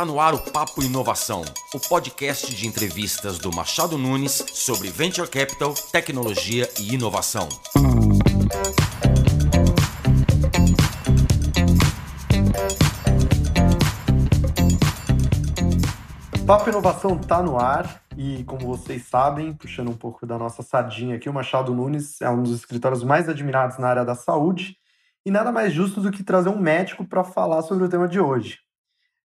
Está no ar o Papo Inovação, o podcast de entrevistas do Machado Nunes sobre Venture Capital, tecnologia e inovação. Papo Inovação está no ar e, como vocês sabem, puxando um pouco da nossa sardinha aqui, o Machado Nunes é um dos escritórios mais admirados na área da saúde e nada mais justo do que trazer um médico para falar sobre o tema de hoje.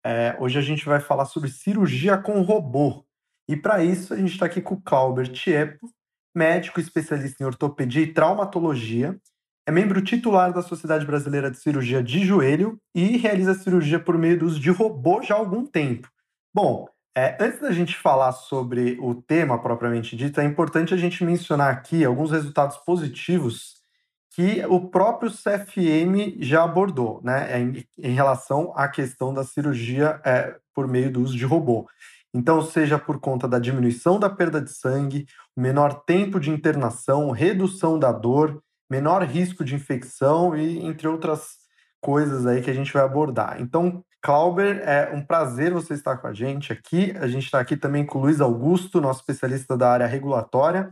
É, hoje a gente vai falar sobre cirurgia com robô. E para isso a gente está aqui com o Clauber Tiepo, médico especialista em ortopedia e traumatologia, é membro titular da Sociedade Brasileira de Cirurgia de Joelho e realiza cirurgia por meio do uso de robô já há algum tempo. Bom, é, antes da gente falar sobre o tema propriamente dito, é importante a gente mencionar aqui alguns resultados positivos que o próprio CFM já abordou, né, em, em relação à questão da cirurgia é, por meio do uso de robô. Então, seja por conta da diminuição da perda de sangue, menor tempo de internação, redução da dor, menor risco de infecção e entre outras coisas aí que a gente vai abordar. Então, Clauber, é um prazer você estar com a gente aqui. A gente está aqui também com o Luiz Augusto, nosso especialista da área regulatória.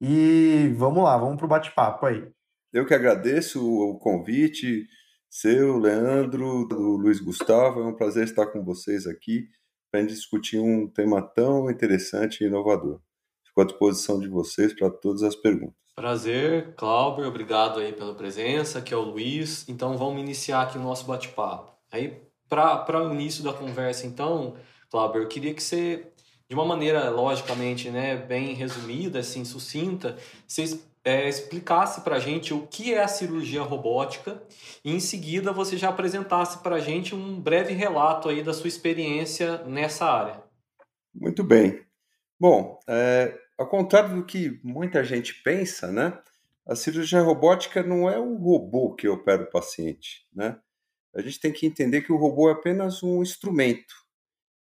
E vamos lá, vamos para o bate-papo aí. Eu que agradeço o convite, seu, Leandro, do Luiz Gustavo. É um prazer estar com vocês aqui para discutir um tema tão interessante e inovador. Fico à disposição de vocês para todas as perguntas. Prazer, Cláudio, obrigado aí pela presença, aqui é o Luiz. Então vamos iniciar aqui o nosso bate-papo. Aí para o início da conversa, então, Cláudio, eu queria que você, de uma maneira logicamente né, bem resumida, assim, sucinta, você é, explicasse para a gente o que é a cirurgia robótica e, em seguida, você já apresentasse para a gente um breve relato aí da sua experiência nessa área. Muito bem. Bom, é, ao contrário do que muita gente pensa, né? A cirurgia robótica não é o robô que opera o paciente, né? a gente tem que entender que o robô é apenas um instrumento,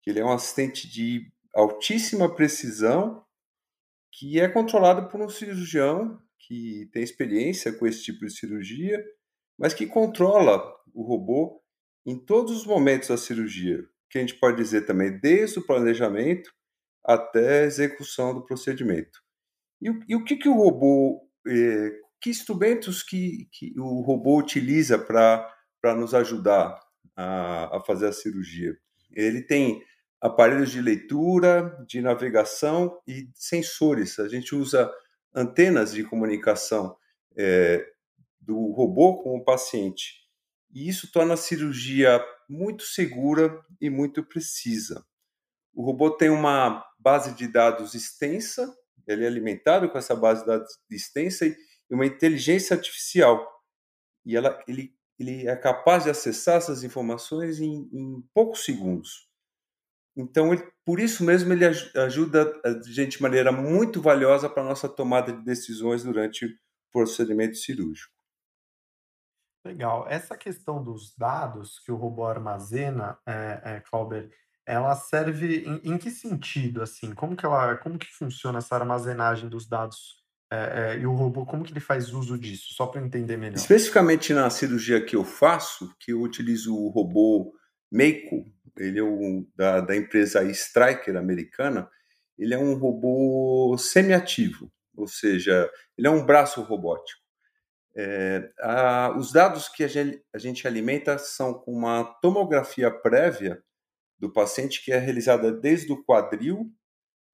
que ele é um assistente de altíssima precisão que é controlado por um cirurgião que tem experiência com esse tipo de cirurgia, mas que controla o robô em todos os momentos da cirurgia, que a gente pode dizer também desde o planejamento até a execução do procedimento. E, o, e o que, que o robô, eh, que instrumentos que, que o robô utiliza para para nos ajudar a, a fazer a cirurgia. Ele tem aparelhos de leitura, de navegação e sensores. A gente usa antenas de comunicação é, do robô com o paciente. E isso torna a cirurgia muito segura e muito precisa. O robô tem uma base de dados extensa, ele é alimentado com essa base de dados extensa e uma inteligência artificial. E ela, ele ele é capaz de acessar essas informações em, em poucos segundos. Então, ele, por isso mesmo, ele ajuda a gente de maneira muito valiosa para a nossa tomada de decisões durante o procedimento cirúrgico. Legal. Essa questão dos dados que o robô armazena, é, é, Clauber, ela serve em, em, que sentido, assim? Como que, ela, como que funciona essa armazenagem dos dados é, é, e o robô, como que ele faz uso disso? Só para entender melhor. Especificamente na cirurgia que eu faço, que eu utilizo o robô Meiko, ele é um, da, da empresa Striker americana, ele é um robô semiativo, ou seja, ele é um braço robótico. É, a, os dados que a gente, a gente alimenta são com uma tomografia prévia do paciente que é realizada desde o quadril,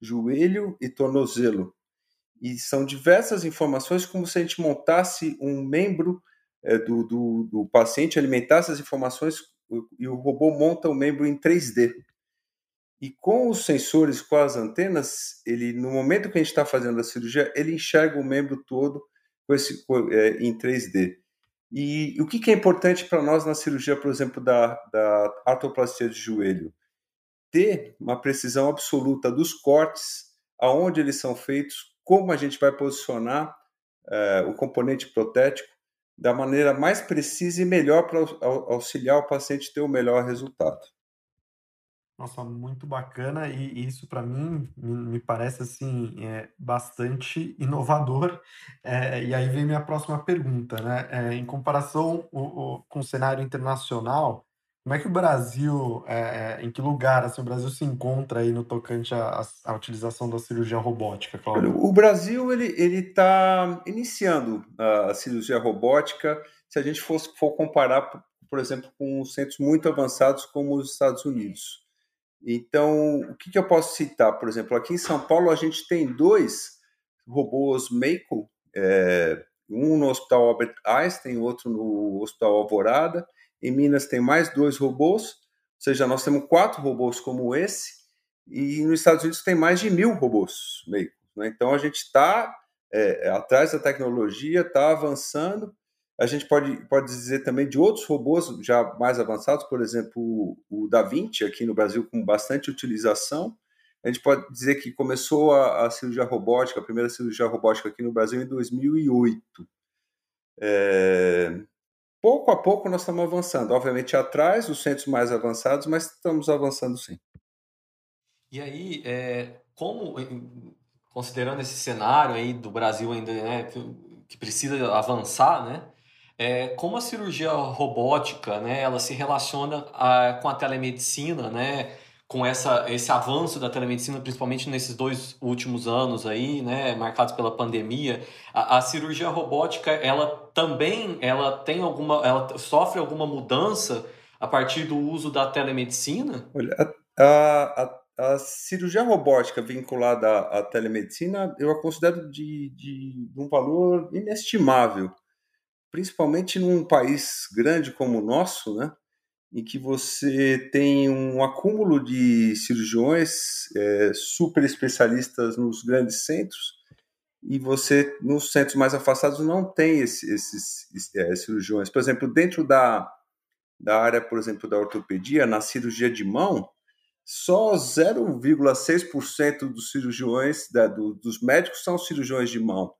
joelho e tornozelo e são diversas informações como se a gente montasse um membro é, do, do, do, paciente, alimentasse as informações e o robô monta o membro em 3D. E com os sensores, com as antenas, ele no momento que a gente está fazendo a cirurgia, ele enxerga o membro todo com esse, é, em 3D. E o que, que é importante para nós na cirurgia, por exemplo, da, da artroplastia de joelho? Ter uma precisão absoluta dos cortes, aonde eles são feitos, como a gente vai posicionar uh, o componente protético da maneira mais precisa e melhor para auxiliar o paciente ter o melhor resultado. Nossa, muito bacana e isso para mim me parece assim é, bastante inovador. É, e aí vem minha próxima pergunta, né? É, em comparação o, o, com o cenário internacional, Como é que o Brasil, é, é, em que lugar assim, o Brasil se encontra aí no tocante à, utilização da cirurgia robótica, Cláudio? O Brasil ele está iniciando a cirurgia robótica. Se a gente fosse for comparar, por exemplo, com centros muito avançados como os Estados Unidos. Então, o que, que eu posso citar? Por exemplo, aqui em São Paulo a gente tem dois robôs Mako, é, um no Hospital Albert Einstein, outro no Hospital Alvorada em Minas tem mais dois robôs, ou seja, nós temos quatro robôs como esse, e nos Estados Unidos tem mais de mil robôs meio. Né? Então a gente está é, é, atrás da tecnologia, está avançando. A gente pode, pode dizer também de outros robôs já mais avançados, por exemplo, o Da Vinci aqui no Brasil com bastante utilização. A gente pode dizer que começou a, a cirurgia robótica, a primeira cirurgia robótica aqui no Brasil em 2008. É, pouco a pouco nós estamos avançando. Obviamente atrás dos centros mais avançados, mas estamos avançando sim. E aí, é, como considerando esse cenário aí do Brasil ainda, né, que, precisa avançar, né? É, como a cirurgia robótica, né, ela se relaciona a, com a telemedicina, né? Com essa, esse avanço da telemedicina, principalmente nesses dois últimos anos aí, né, marcados pela pandemia, a, a, cirurgia robótica, ela também, ela tem alguma, ela sofre alguma mudança a partir do uso da telemedicina? Olha, a, a, a cirurgia robótica vinculada à, à, telemedicina, eu a considero de, de, de um valor inestimável, principalmente num país grande como o nosso, né, em que você tem um acúmulo de cirurgiões é, super especialistas nos grandes centros e você nos centros mais afastados não tem esse, esses é, cirurgiões. Por exemplo, dentro da, da área, por exemplo, da ortopedia, na cirurgia de mão, só 0,6% dos cirurgiões, da, do, dos médicos são cirurgiões de mão.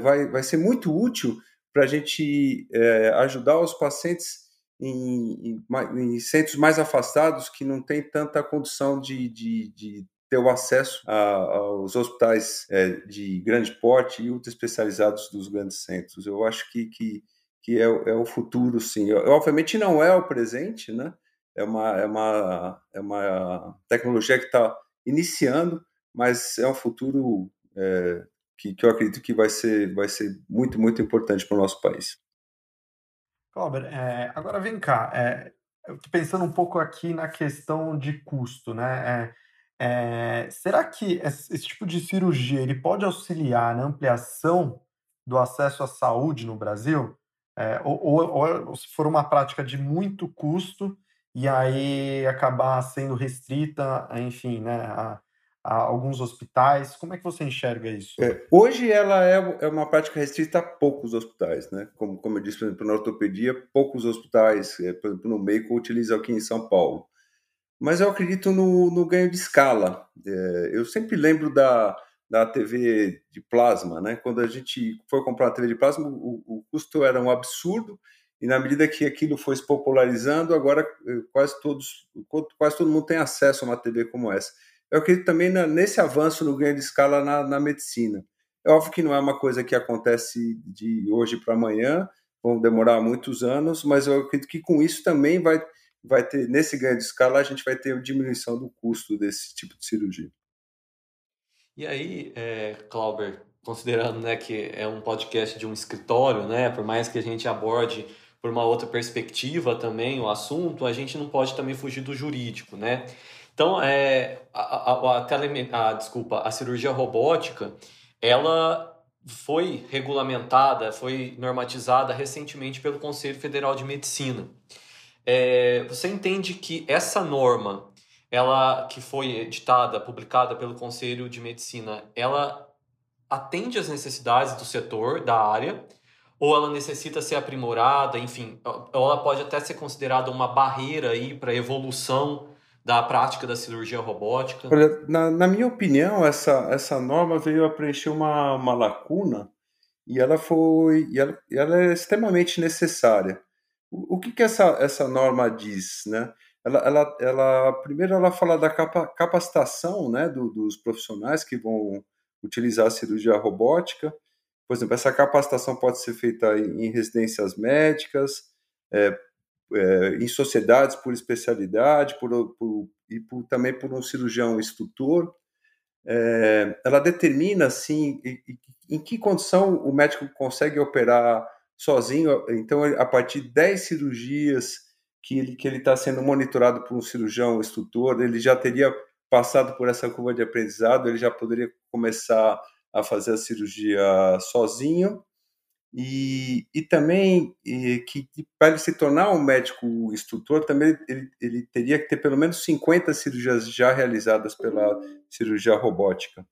Vai, vai ser muito útil para a gente é, ajudar os pacientes em, em, em, centros mais afastados que não tem tanta condição de, de, de ter o acesso a, aos hospitais é, de grande porte e ultra especializados dos grandes centros. Eu acho que, que, que é, é o futuro, sim. Eu, obviamente não é o presente, né? É uma, é uma, é uma tecnologia que está iniciando, mas é um futuro é, que, que eu acredito que vai ser, vai ser muito, muito importante para o nosso país. Cláudio, é, agora vem cá, é, eu estou pensando um pouco aqui na questão de custo, né? É, é será que esse, esse, tipo de cirurgia ele pode auxiliar na ampliação do acesso à saúde no Brasil? É, ou, ou, ou, se for uma prática de muito custo e aí acabar sendo restrita, enfim, né, a, a alguns hospitais? Como é que você enxerga isso? É, hoje ela é, é uma prática restrita a poucos hospitais, né? Como, como eu disse, por exemplo, na ortopedia, poucos hospitais, é, por exemplo, no MEICO, utilizam aqui em São Paulo. Mas eu acredito no, no ganho de escala. É, eu sempre lembro da, da TV de plasma, né? Quando a gente foi comprar uma TV de plasma, o, o custo era um absurdo, e na medida que aquilo foi se popularizando, agora eh, quase todos, quase todo mundo tem acesso a uma TV como essa eu acredito também na, nesse avanço no ganho de escala na, na, medicina. É óbvio que não é uma coisa que acontece de hoje para amanhã, vão demorar muitos anos, mas eu acredito que com isso também vai, vai ter, nesse ganho de escala, a gente vai ter diminuição do custo desse tipo de cirurgia. E aí, é, Clauber, considerando né, que é um podcast de um escritório, né, por mais que a gente aborde por uma outra perspectiva também o assunto, a gente não pode também fugir do jurídico, né? Então, é, a, a, a, tele, a, desculpa, a cirurgia robótica, ela foi regulamentada, foi normatizada recentemente pelo Conselho Federal de Medicina. É, você entende que essa norma, ela que foi editada, publicada pelo Conselho de Medicina, ela atende às necessidades do setor, da área, ou ela necessita ser aprimorada, enfim, ela pode até ser considerada uma barreira aí para evolução da prática da cirurgia robótica? Olha, na, na, minha opinião, essa, essa norma veio a preencher uma, uma lacuna e ela foi e ela, ela é extremamente necessária. O, o que, que essa, essa norma diz, né? Ela, ela, ela primeiro ela fala da capa, capacitação, né, do, dos profissionais que vão utilizar a cirurgia robótica. Por exemplo, essa capacitação pode ser feita em, em residências médicas, é, é, em sociedades por especialidade por, por e por, também por um cirurgião instrutor. É, ela determina assim em, em que condição o médico consegue operar sozinho. Então, a partir de 10 cirurgias que ele que ele está sendo monitorado por um cirurgião instrutor, ele já teria passado por essa curva de aprendizado, ele já poderia começar a fazer a cirurgia sozinho e, e também e, que, que para ele se tornar um médico instrutor, também ele, ele teria que ter pelo menos 50 cirurgias já realizadas pela cirurgia robótica.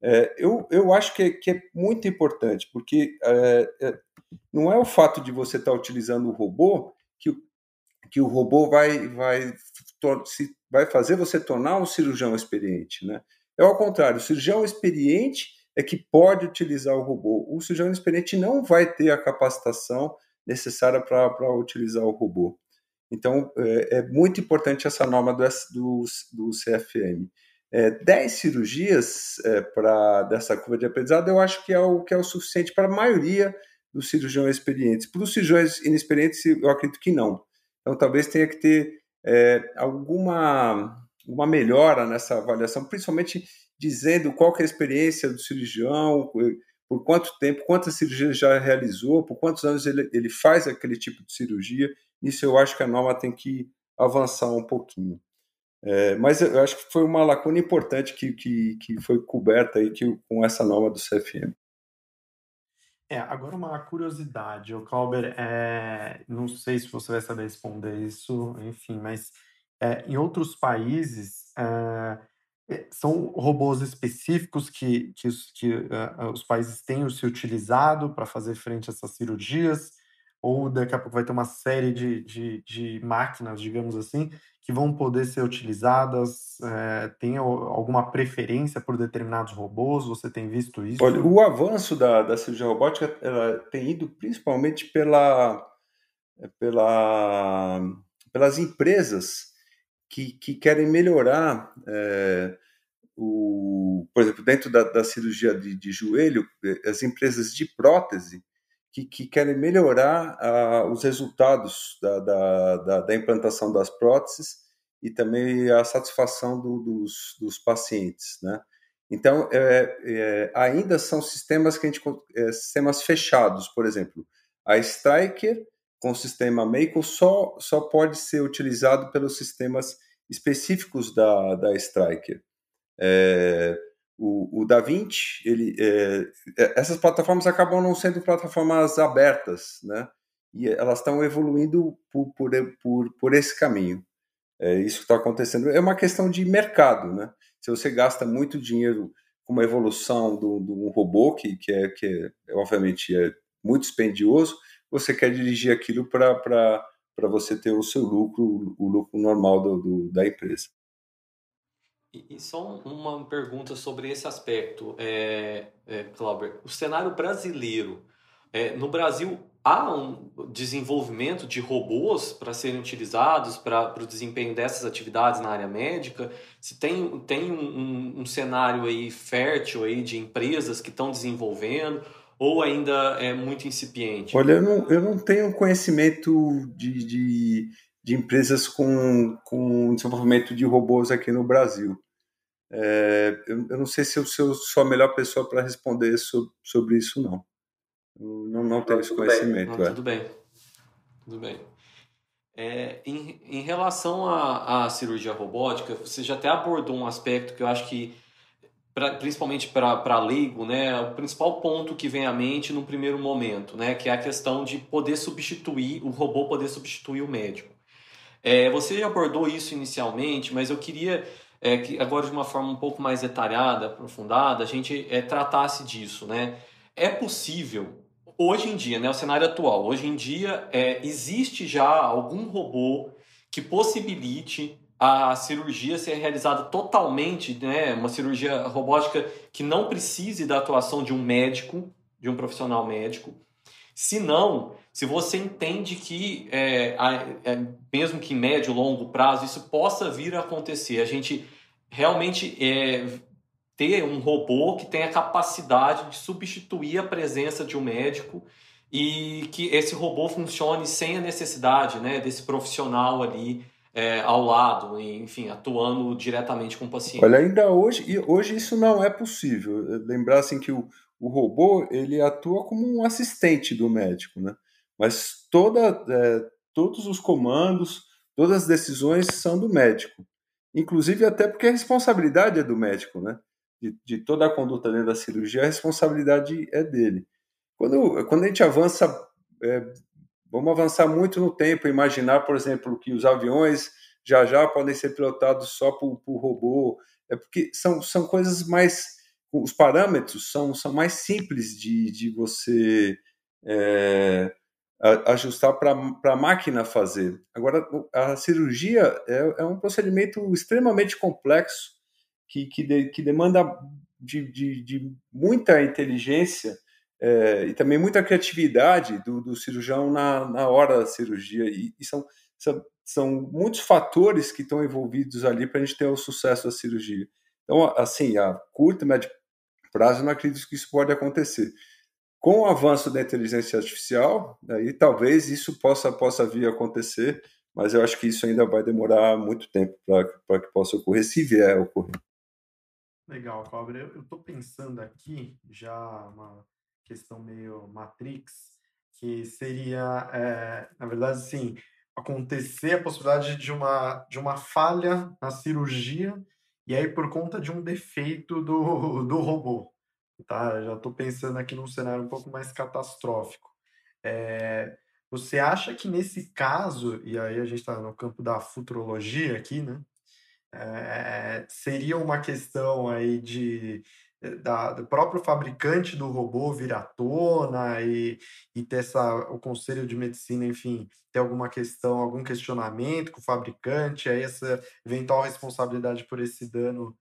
É, eu, eu acho que é, que é muito importante, porque é, é, não é o fato de você estar tá utilizando o robô que, que o robô vai, vai, se, vai fazer você tornar um cirurgião experiente. Né? É ao contrário, o cirurgião experiente é que pode utilizar o robô. O cirurgião experiente não vai ter a capacitação necessária para utilizar o robô. Então, é, é, muito importante essa norma do, do, do CFM. É, 10 cirurgias é, para dessa curva de aprendizado, eu acho que é o que é o suficiente para a maioria dos cirurgiões experientes. Para os cirurgiões inexperientes, eu acredito que não. Então, talvez tenha que ter é, alguma uma melhora nessa avaliação, principalmente dizendo qual é a experiência do cirurgião, por quanto tempo, quantas cirurgias já realizou, por quantos anos ele, ele faz aquele tipo de cirurgia. Isso eu acho que a norma tem que avançar um pouquinho. É, mas eu acho que foi uma lacuna importante que, que, que foi coberta aí que, com essa norma do CFM. É, agora uma curiosidade, o Clauber, é, não sei se você vai saber responder isso, enfim, mas é, em outros países é, são robôs específicos que, que, os, que uh, os países têm se utilizado para fazer frente a essas cirurgias, ou daqui a pouco vai ter uma série de, de, de máquinas, digamos assim, que vão poder ser utilizadas? É, tem alguma preferência por determinados robôs? Você tem visto isso? Olha, o avanço da, da cirurgia robótica tem ido principalmente pela, pela, pelas empresas que, que querem melhorar, é, o, por exemplo, dentro da, da cirurgia de, de, joelho, eh, as empresas de prótese que, que querem melhorar ah, os resultados da, da, da, da, implantação das próteses e também a satisfação do, dos, dos pacientes, né? Então, é, é, ainda são sistemas que a gente é, sistemas fechados, por exemplo, a Striker com o sistema Maple só, só pode ser utilizado pelos sistemas específicos da, da Striker. É, o, o DaVinci, ele, é, é, essas plataformas acabam não sendo plataformas abertas, né? E elas estão evoluindo por, por, por, por esse caminho. É isso que está acontecendo. É uma questão de mercado, né? Se você gasta muito dinheiro com uma evolução de um robô, que, que, é, que é, obviamente é muito dispendioso, você quer dirigir aquilo para você ter o seu lucro, o lucro normal do, do da empresa. E, só uma pergunta sobre esse aspecto, é, é, Clauber. O cenário brasileiro, é, no Brasil há um desenvolvimento de robôs para serem utilizados para o desempenho dessas atividades na área médica? Se tem, tem um, um, um cenário aí fértil aí de empresas que estão desenvolvendo ou ainda é muito incipiente? Olha, eu não, eu não tenho conhecimento de, de, de empresas com, com desenvolvimento de robôs aqui no Brasil. É, eu, eu, não sei se eu, se eu, sou a melhor pessoa para responder sobre, sobre isso, não. Eu não, não tenho esse conhecimento. Não, é. Tudo bem. Tudo bem. É, em, em relação à cirurgia robótica, você já até abordou um aspecto que eu acho que pra, principalmente para leigo, né, o principal ponto que vem à mente no primeiro momento, né, que é a questão de poder substituir, o robô poder substituir o médico. É, você já abordou isso inicialmente, mas eu queria é, que agora de uma forma um pouco mais detalhada, aprofundada, a gente é, tratasse disso. Né? É possível, hoje em dia, né, o cenário atual, hoje em dia é, existe já algum robô que possibilite a cirurgia ser realizada totalmente, né, uma cirurgia robótica que não precise da atuação de um médico, de um profissional médico. Se não, se você entende que, é, é, mesmo que em médio longo prazo, isso possa vir a acontecer, a gente realmente é, ter um robô que tenha capacidade de substituir a presença de um médico e que esse robô funcione sem a necessidade né, desse profissional ali é, ao lado, enfim, atuando diretamente com o paciente. Olha, ainda hoje, hoje isso não é possível. Lembrar assim que o, o robô ele atua como um assistente do médico, né? Mas toda, é, todos os comandos, todas as decisões são do médico. Inclusive até porque a responsabilidade é do médico, né? De, de toda a conduta dentro da cirurgia, a responsabilidade é dele. Quando, quando a gente avança é, Vamos avançar muito no tempo, imaginar, por exemplo, que os aviões já já podem ser pilotados só por, por robô, é porque são, são coisas mais. Os parâmetros são, são mais simples de, de você é, ajustar para a máquina fazer. Agora, a cirurgia é, é um procedimento extremamente complexo que, que, de, que demanda de, de, de muita inteligência é, e também muita criatividade do, do cirurgião na, na, hora da cirurgia. E, e são, são, são, muitos fatores que estão envolvidos ali para a gente ter o sucesso da cirurgia. Então, assim, a curto e médio prazo, não acredito que isso pode acontecer. Com o avanço da inteligência artificial, aí talvez isso possa, possa vir a acontecer, mas eu acho que isso ainda vai demorar muito tempo para que possa ocorrer, se vier a ocorrer. Legal, Cobra. Eu estou pensando aqui, já uma questão meio Matrix, que seria, é, na verdade, assim, acontecer a possibilidade de uma, de uma falha na cirurgia e aí por conta de um defeito do, do robô. Tá? Já estou pensando aqui num cenário um pouco mais catastrófico. É, você acha que nesse caso, e aí a gente está no campo da futurologia aqui, né? É, seria uma questão aí de da, do próprio fabricante do robô vir à tona e, e ter essa, o conselho de medicina, enfim, ter alguma questão, algum questionamento com o fabricante, aí essa eventual responsabilidade por esse dano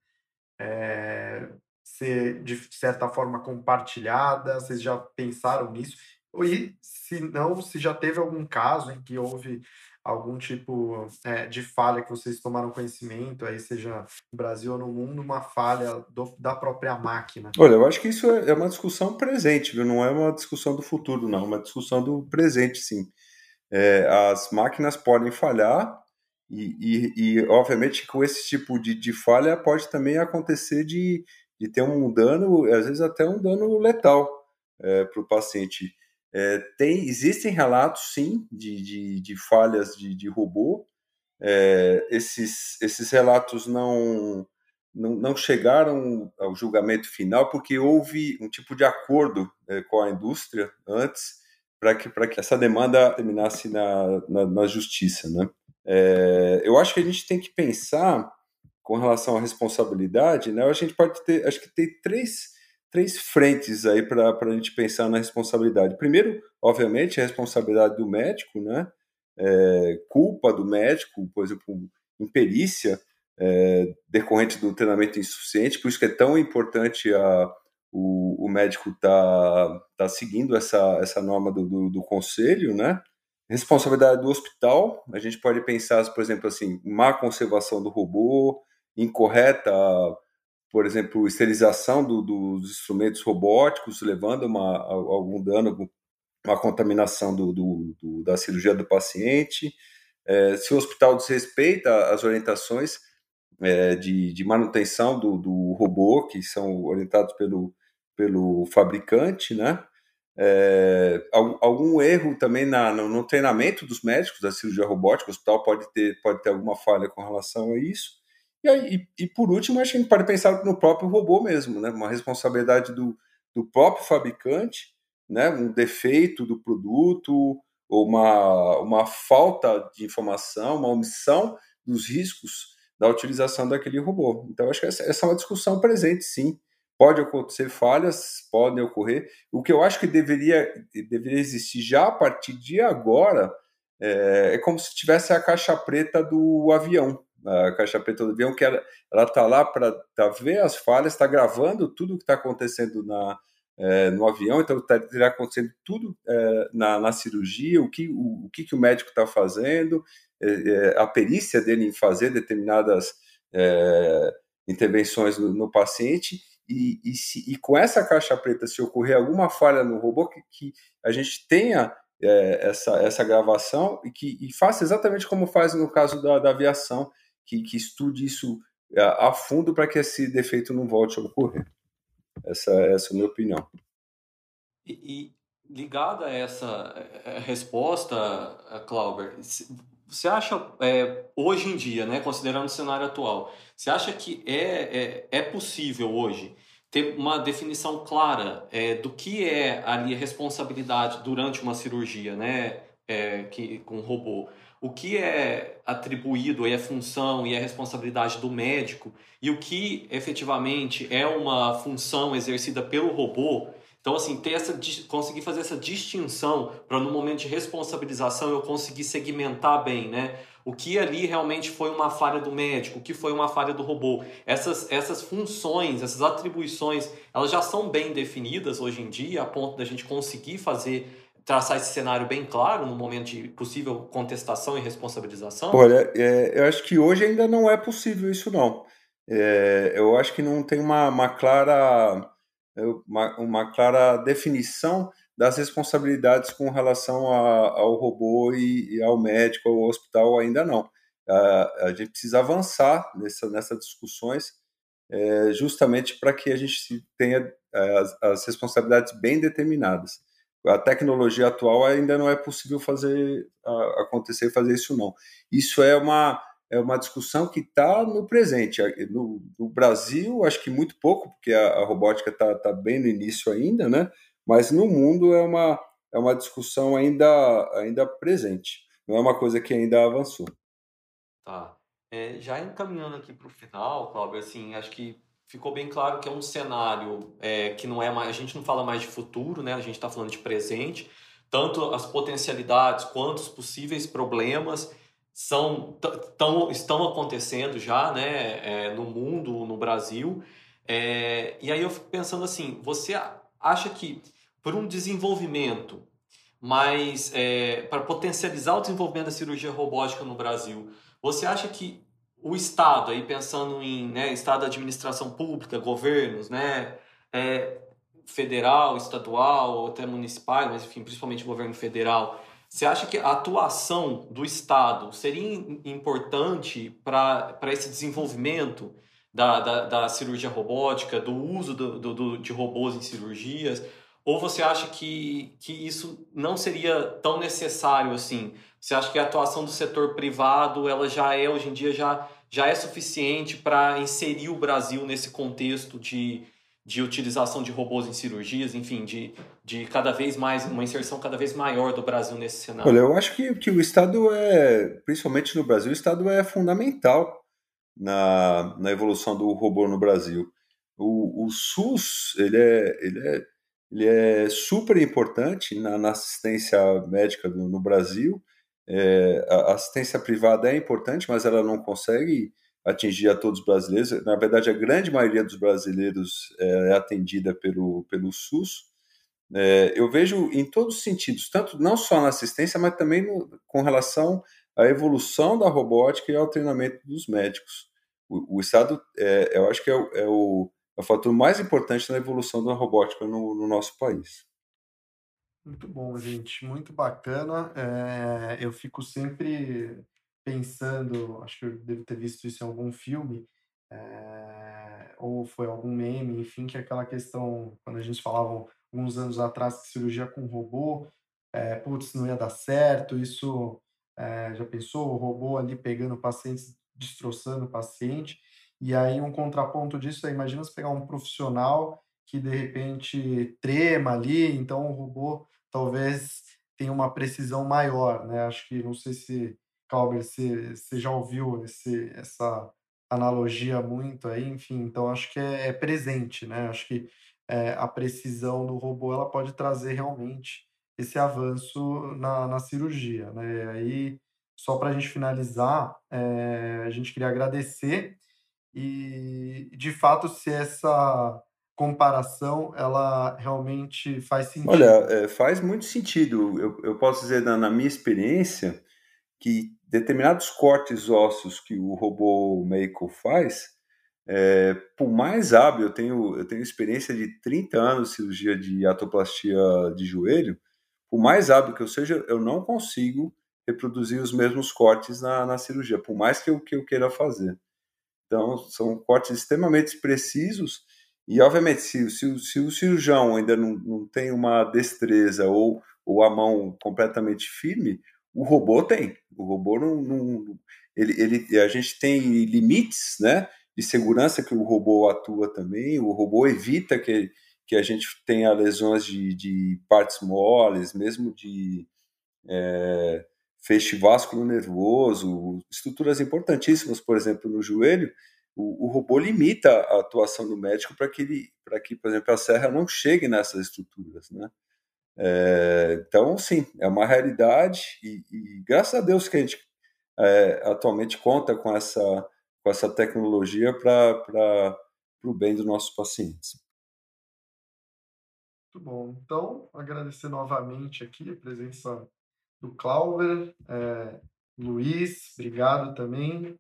é, ser de certa forma compartilhada? Vocês já pensaram nisso? E se não, se já teve algum caso em que houve algum tipo é, de falha que vocês tomaram conhecimento, aí seja no Brasil ou no mundo, uma falha do, da própria máquina? Olha, eu acho que isso é, é uma discussão presente, viu? não é uma discussão do futuro, não, é uma discussão do presente, sim. É, as máquinas podem falhar e, e, e, obviamente, com esse tipo de, de falha pode também acontecer de, de ter um dano, às vezes até um dano letal é, para o paciente. É, tem, existem relatos, sim, de, de, de falhas de, de robô. É, esses, esses relatos não, não, não, chegaram ao julgamento final porque houve um tipo de acordo é, com a indústria antes para que, que essa demanda terminasse na, na, na justiça. Né? É, eu acho que a gente tem que pensar com relação à responsabilidade, né? A gente pode ter, acho que tem três três frentes aí para a gente pensar na responsabilidade. Primeiro, obviamente, a responsabilidade do médico, né? É, culpa do médico, por exemplo, imperícia é, decorrente do treinamento insuficiente, por isso que é tão importante a, o, o médico tá, tá seguindo essa, essa norma do, do, do, conselho, né? Responsabilidade do hospital, a gente pode pensar, por exemplo, assim, má conservação do robô, incorreta por exemplo, esterilização do, dos instrumentos robóticos, levando uma, algum dano, uma contaminação do, do, do da cirurgia do paciente. É, se o hospital desrespeita as orientações é, de, de, manutenção do, do, robô, que são orientados pelo, pelo fabricante, né? É, algum erro também na, no, no, treinamento dos médicos da cirurgia robótica, o hospital pode ter, pode ter alguma falha com relação a isso. E, aí, e, e por último, acho que a gente pode pensar no próprio robô mesmo, né? uma responsabilidade do, do próprio fabricante, né? um defeito do produto, ou uma, uma falta de informação, uma omissão dos riscos da utilização daquele robô. Então, acho que essa, essa é uma discussão presente, sim. Pode acontecer falhas, podem ocorrer. O que eu acho que deveria, deveria existir já a partir de agora é, é como se tivesse a caixa preta do avião a caixa preta do avião, que ela está lá para tá, ver as falhas, está gravando tudo o que está acontecendo na, é, no avião, então está tá acontecendo tudo é, na, na, cirurgia, o que o, o que, que o médico está fazendo, é, é, a perícia dele em fazer determinadas é, intervenções no, no, paciente, e, e, se, e, com essa caixa preta, se ocorrer alguma falha no robô, que, que a gente tenha é, essa, essa gravação e que e faça exatamente como faz no caso da, da aviação, que, que estude isso a, é, a fundo para que esse defeito não volte a ocorrer. Essa, essa é a minha opinião. E, e ligada a essa é, resposta, Clauber, você acha, é, hoje em dia, né, considerando o cenário atual, você acha que é, é, é possível hoje ter uma definição clara é, do que é ali a responsabilidade durante uma cirurgia, né, é, que, com robô? O que é atribuído e a função e a responsabilidade do médico e o que efetivamente é uma função exercida pelo robô então, assim, ter essa, conseguir fazer essa distinção para no momento de responsabilização eu conseguir segmentar bem, né? O que ali realmente foi uma falha do médico, o que foi uma falha do robô. Essas, essas funções, essas atribuições, elas já são bem definidas hoje em dia, a ponto da gente conseguir fazer traçar esse cenário bem claro no momento de possível contestação e responsabilização? Olha, é, eu acho que hoje ainda não é possível isso não. É, eu acho que não tem uma, uma clara uma, uma clara definição das responsabilidades com relação a, ao robô e, e, ao médico, ao hospital, ainda não. A, a gente precisa avançar nessa, nessas discussões, é, justamente para que a gente tenha é, as, as, responsabilidades bem determinadas. A tecnologia atual ainda não é possível fazer acontecer fazer isso não. Isso é uma é uma discussão que está no presente. No, no, Brasil, acho que muito pouco, porque a, a robótica está tá bem no início ainda, né? Mas no mundo é uma, é uma discussão ainda, ainda presente. Não é uma coisa que ainda avançou. Tá. É, já encaminhando aqui para o final, Cláudio, assim, acho que ficou bem claro que é um cenário é, que não é mais, a gente não fala mais de futuro, né? A gente está falando de presente, tanto as potencialidades quanto os possíveis problemas são, tão, estão acontecendo já né, é, no mundo, no Brasil. É, e aí eu fico pensando assim: você acha que por um desenvolvimento mais é, para potencializar o desenvolvimento da cirurgia robótica no Brasil, você acha que o Estado, aí pensando em né, Estado administração pública, governos, né, é, federal, estadual, ou até municipais, mas enfim, principalmente governo federal, você acha que a atuação do Estado seria importante para esse desenvolvimento da, da, da, cirurgia robótica, do uso do, do, do, de robôs em cirurgias? Ou você acha que, que isso não seria tão necessário assim? Você acha que a atuação do setor privado ela já é, hoje em dia, já, já é suficiente para inserir o Brasil nesse contexto de, de utilização de robôs em cirurgias, enfim, de, de cada vez mais, uma inserção cada vez maior do Brasil nesse cenário? Olha, eu acho que, que o Estado é, principalmente no Brasil, o Estado é fundamental na, na evolução do robô no Brasil. O, o SUS, ele é, ele é, ele é super importante na, na assistência médica no, no Brasil, é, a assistência privada é importante, mas ela não consegue atingir a todos os brasileiros. Na verdade, a grande maioria dos brasileiros é, é atendida pelo, pelo SUS. É, eu vejo em todos os sentidos, tanto não só na assistência, mas também no, com relação à evolução da robótica e ao treinamento dos médicos. O, o Estado, é, eu acho que é o, é, o, é o fator mais importante na evolução da robótica no, no nosso país. Muito bom, gente, muito bacana. É, eu fico sempre pensando, acho que eu devo ter visto isso em algum filme, é, ou foi algum meme, enfim, que é aquela questão, quando a gente falava alguns anos atrás que cirurgia com robô, é, putz, não ia dar certo, isso, é, já pensou, o robô ali pegando pacientes, destroçando o paciente, e aí um contraponto disso é, imagina você pegar um profissional que de repente trema ali, então o robô talvez tenha uma precisão maior, né? Acho que, não sei se Clauber, você, você já ouviu esse, essa analogia muito aí, enfim, então acho que é, é presente, né? Acho que é, a precisão do robô ela pode trazer realmente esse avanço na, na cirurgia, né? E aí, só para a gente finalizar, é, a gente queria agradecer e, de fato, se essa comparação ela realmente faz sentido. Olha, é, faz muito sentido. Eu, eu posso dizer, na, na minha experiência, que determinados cortes ósseos que o robô Mako faz é, por mais hábil, eu tenho, eu tenho experiência de 30 anos de cirurgia de atoplastia de joelho, por mais hábil que eu seja, eu não consigo reproduzir os mesmos cortes na, na cirurgia, por mais que eu, que eu queira fazer. Então, são cortes extremamente precisos e, obviamente, se, se, se o cirurgião ainda não, não tem uma destreza ou, ou a mão completamente firme, o robô tem. O robô não, não ele, ele, a gente tem limites, né, de segurança que o robô atua também. O robô evita que, que a gente tenha lesões de, de partes moles, mesmo de é, feixe vasculo nervoso, estruturas importantíssimas, por exemplo, no joelho. O, o robô limita a atuação do médico para que ele, para que, por exemplo, a serra não chegue nessas estruturas, né? É, então, sim, é uma realidade e, e, graças a Deus que a gente é, atualmente conta com essa, com essa tecnologia para o bem dos nossos pacientes. Muito bom. Então, agradecer novamente aqui a presença do Clauber, é, Luiz, obrigado também.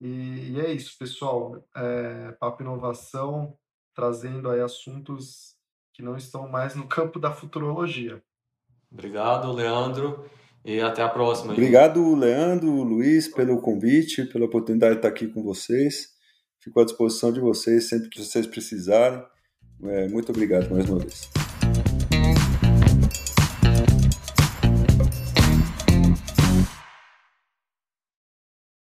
E, e é isso, pessoal. É, Papo Inovação trazendo aí assuntos que não estão mais no campo da futurologia. Obrigado, Leandro. E até a próxima. Obrigado, Leandro, Luiz, pelo convite, pela oportunidade de estar aqui com vocês. Fico à disposição de vocês sempre que vocês precisarem. É, muito obrigado mais uma vez.